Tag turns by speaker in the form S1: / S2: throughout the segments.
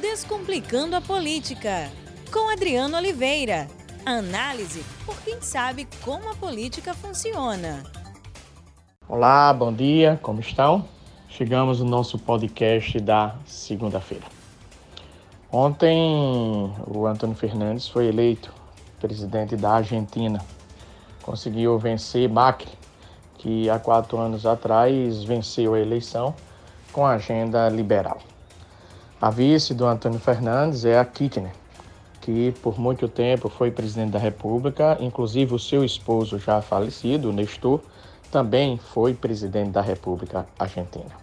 S1: Descomplicando a Política, com Adriano Oliveira. Análise por quem sabe como a política funciona.
S2: Olá, bom dia, como estão? Chegamos no nosso podcast da segunda-feira. Ontem, o Antônio Fernandes foi eleito presidente da Argentina. Conseguiu vencer Macri, que há quatro anos atrás venceu a eleição com a agenda liberal. A vice do Antônio Fernandes é a Kirchner, que por muito tempo foi presidente da República, inclusive o seu esposo já falecido, Nestor, também foi presidente da República Argentina.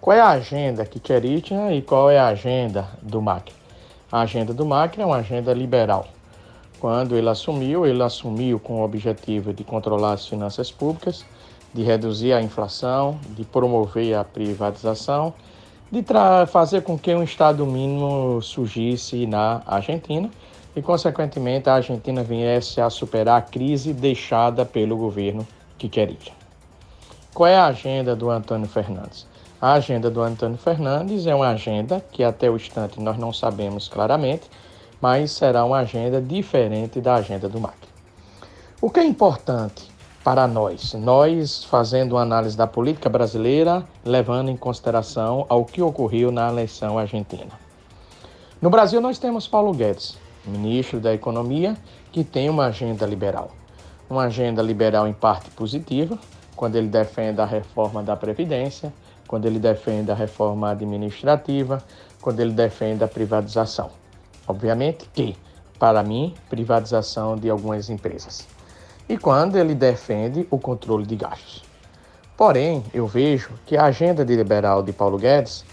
S2: Qual é a agenda Kirchner e qual é a agenda do Macri? A agenda do Macri é uma agenda liberal. Quando ele assumiu, ele assumiu com o objetivo de controlar as finanças públicas, de reduzir a inflação, de promover a privatização de fazer com que um Estado mínimo surgisse na Argentina e, consequentemente, a Argentina viesse a superar a crise deixada pelo governo Quiquericha. Qual é a agenda do Antônio Fernandes? A agenda do Antônio Fernandes é uma agenda que até o instante nós não sabemos claramente, mas será uma agenda diferente da agenda do Macri. O que é importante para nós, nós fazendo uma análise da política brasileira, levando em consideração ao que ocorreu na eleição argentina. No Brasil, nós temos Paulo Guedes, ministro da Economia, que tem uma agenda liberal. Uma agenda liberal em parte positiva, quando ele defende a reforma da Previdência, quando ele defende a reforma administrativa, quando ele defende a privatização. Obviamente que, para mim, privatização de algumas empresas e quando ele defende o controle de gastos. Porém, eu vejo que a agenda de liberal de Paulo Guedes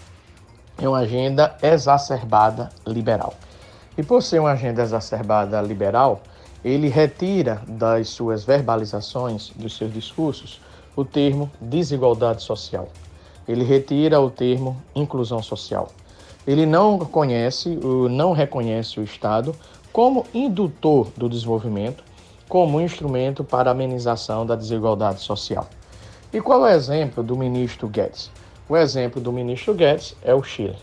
S2: é uma agenda exacerbada liberal. E por ser uma agenda exacerbada liberal, ele retira das suas verbalizações, dos seus discursos, o termo desigualdade social. Ele retira o termo inclusão social. Ele não conhece, não reconhece o Estado como indutor do desenvolvimento como instrumento para amenização da desigualdade social. E qual é o exemplo do ministro Guedes? O exemplo do ministro Guedes é o Chile.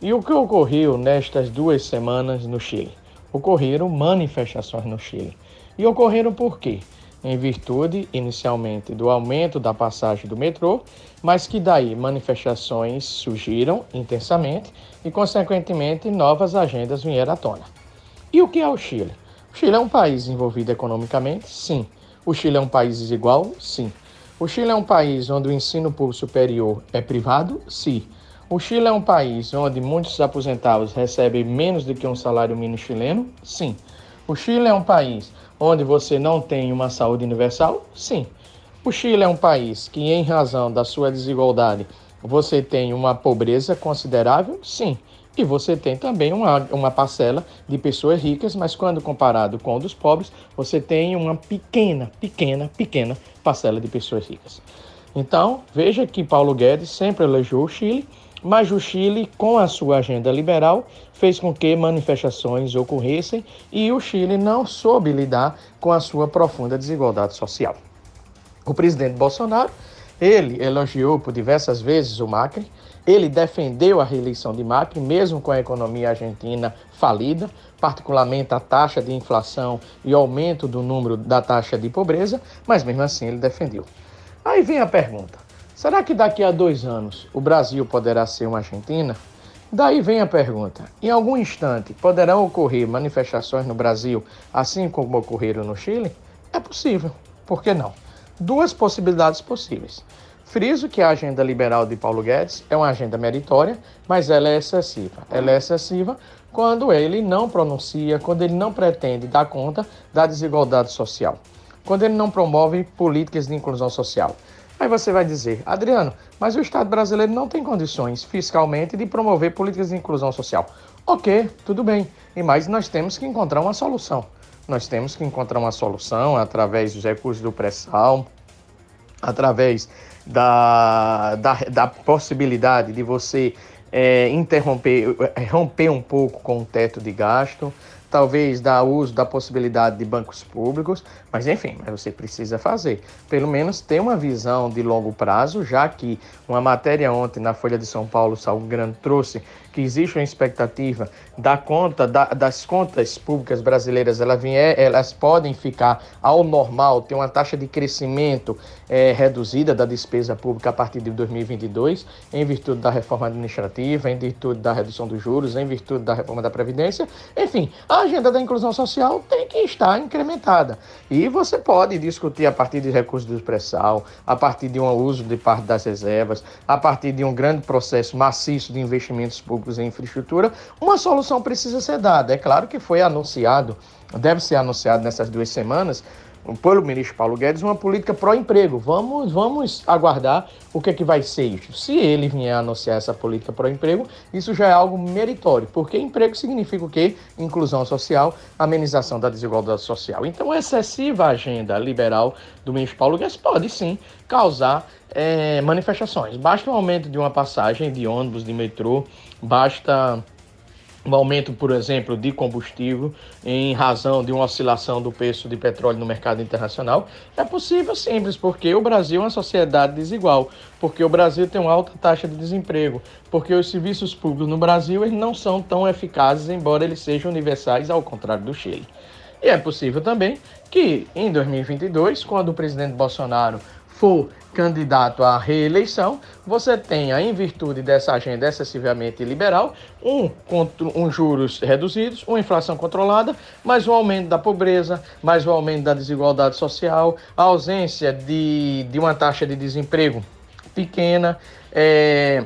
S2: E o que ocorreu nestas duas semanas no Chile? Ocorreram manifestações no Chile. E ocorreram por quê? Em virtude, inicialmente, do aumento da passagem do metrô, mas que daí manifestações surgiram intensamente e, consequentemente, novas agendas vieram à tona. E o que é o Chile? O Chile é um país envolvido economicamente? Sim. O Chile é um país desigual? Sim. O Chile é um país onde o ensino público superior é privado? Sim. O Chile é um país onde muitos aposentados recebem menos do que um salário mínimo chileno? Sim. O Chile é um país onde você não tem uma saúde universal? Sim. O Chile é um país que, em razão da sua desigualdade, você tem uma pobreza considerável? Sim. E você tem também uma, uma parcela de pessoas ricas, mas quando comparado com o dos pobres, você tem uma pequena, pequena, pequena parcela de pessoas ricas. Então, veja que Paulo Guedes sempre elogiou o Chile, mas o Chile, com a sua agenda liberal, fez com que manifestações ocorressem e o Chile não soube lidar com a sua profunda desigualdade social. O presidente Bolsonaro, ele elogiou por diversas vezes o Macri, ele defendeu a reeleição de Macri, mesmo com a economia argentina falida, particularmente a taxa de inflação e aumento do número da taxa de pobreza, mas mesmo assim ele defendeu. Aí vem a pergunta: será que daqui a dois anos o Brasil poderá ser uma Argentina? Daí vem a pergunta: em algum instante poderão ocorrer manifestações no Brasil, assim como ocorreram no Chile? É possível, por que não? Duas possibilidades possíveis. Friso que a agenda liberal de Paulo Guedes é uma agenda meritória, mas ela é excessiva. Ela é excessiva quando ele não pronuncia, quando ele não pretende dar conta da desigualdade social, quando ele não promove políticas de inclusão social. Aí você vai dizer, Adriano, mas o Estado brasileiro não tem condições fiscalmente de promover políticas de inclusão social. Ok, tudo bem, e mas nós temos que encontrar uma solução. Nós temos que encontrar uma solução através dos recursos do pré-sal, através da, da, da possibilidade de você é, interromper, é, romper um pouco com o teto de gasto, talvez dar uso da possibilidade de bancos públicos, mas enfim, você precisa fazer. Pelo menos ter uma visão de longo prazo, já que uma matéria ontem na Folha de São Paulo, Salvo Grande trouxe que existe uma expectativa da conta da, das contas públicas brasileiras, ela vier, elas podem ficar ao normal, ter uma taxa de crescimento é, reduzida da despesa pública a partir de 2022, em virtude da reforma administrativa, em virtude da redução dos juros, em virtude da reforma da previdência, enfim, agenda da inclusão social tem que estar incrementada e você pode discutir a partir de recursos do pré-sal, a partir de um uso de parte das reservas, a partir de um grande processo maciço de investimentos públicos em infraestrutura, uma solução precisa ser dada. É claro que foi anunciado, deve ser anunciado nessas duas semanas, pelo ministro Paulo Guedes, uma política pró-emprego. Vamos, vamos aguardar o que, é que vai ser isso. Se ele vier anunciar essa política pró-emprego, isso já é algo meritório, porque emprego significa o quê? Inclusão social, amenização da desigualdade social. Então, a excessiva agenda liberal do ministro Paulo Guedes pode sim causar é, manifestações. Basta um aumento de uma passagem de ônibus, de metrô, basta um aumento, por exemplo, de combustível em razão de uma oscilação do preço de petróleo no mercado internacional, é possível simples, porque o Brasil é uma sociedade desigual, porque o Brasil tem uma alta taxa de desemprego, porque os serviços públicos no Brasil eles não são tão eficazes, embora eles sejam universais, ao contrário do Chile. E é possível também que em 2022, quando o presidente Bolsonaro for candidato à reeleição, você tenha, em virtude dessa agenda excessivamente liberal, um, um juros reduzidos, uma inflação controlada, mais um aumento da pobreza, mais um aumento da desigualdade social, a ausência de, de uma taxa de desemprego pequena, é,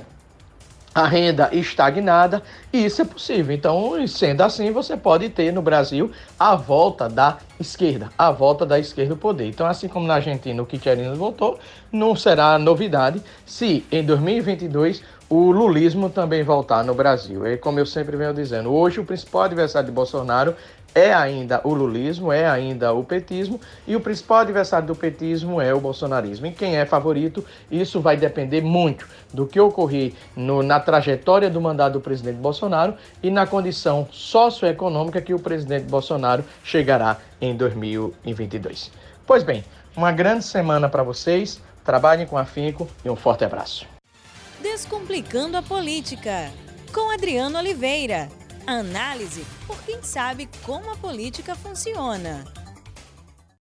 S2: a renda estagnada, e isso é possível. Então, sendo assim, você pode ter no Brasil a volta da esquerda, a volta da esquerda ao poder. Então, assim como na Argentina o Kirchner voltou, não será novidade se em 2022 o lulismo também voltar no Brasil. E como eu sempre venho dizendo, hoje o principal adversário de Bolsonaro é ainda o lulismo, é ainda o petismo, e o principal adversário do petismo é o bolsonarismo. E quem é favorito, isso vai depender muito do que ocorrer no, na trajetória do mandato do presidente Bolsonaro e na condição socioeconômica que o presidente Bolsonaro chegará em 2022. Pois bem, uma grande semana para vocês, trabalhem com afinco e um forte abraço.
S1: Descomplicando a política, com Adriano Oliveira. Análise por quem sabe como a política funciona.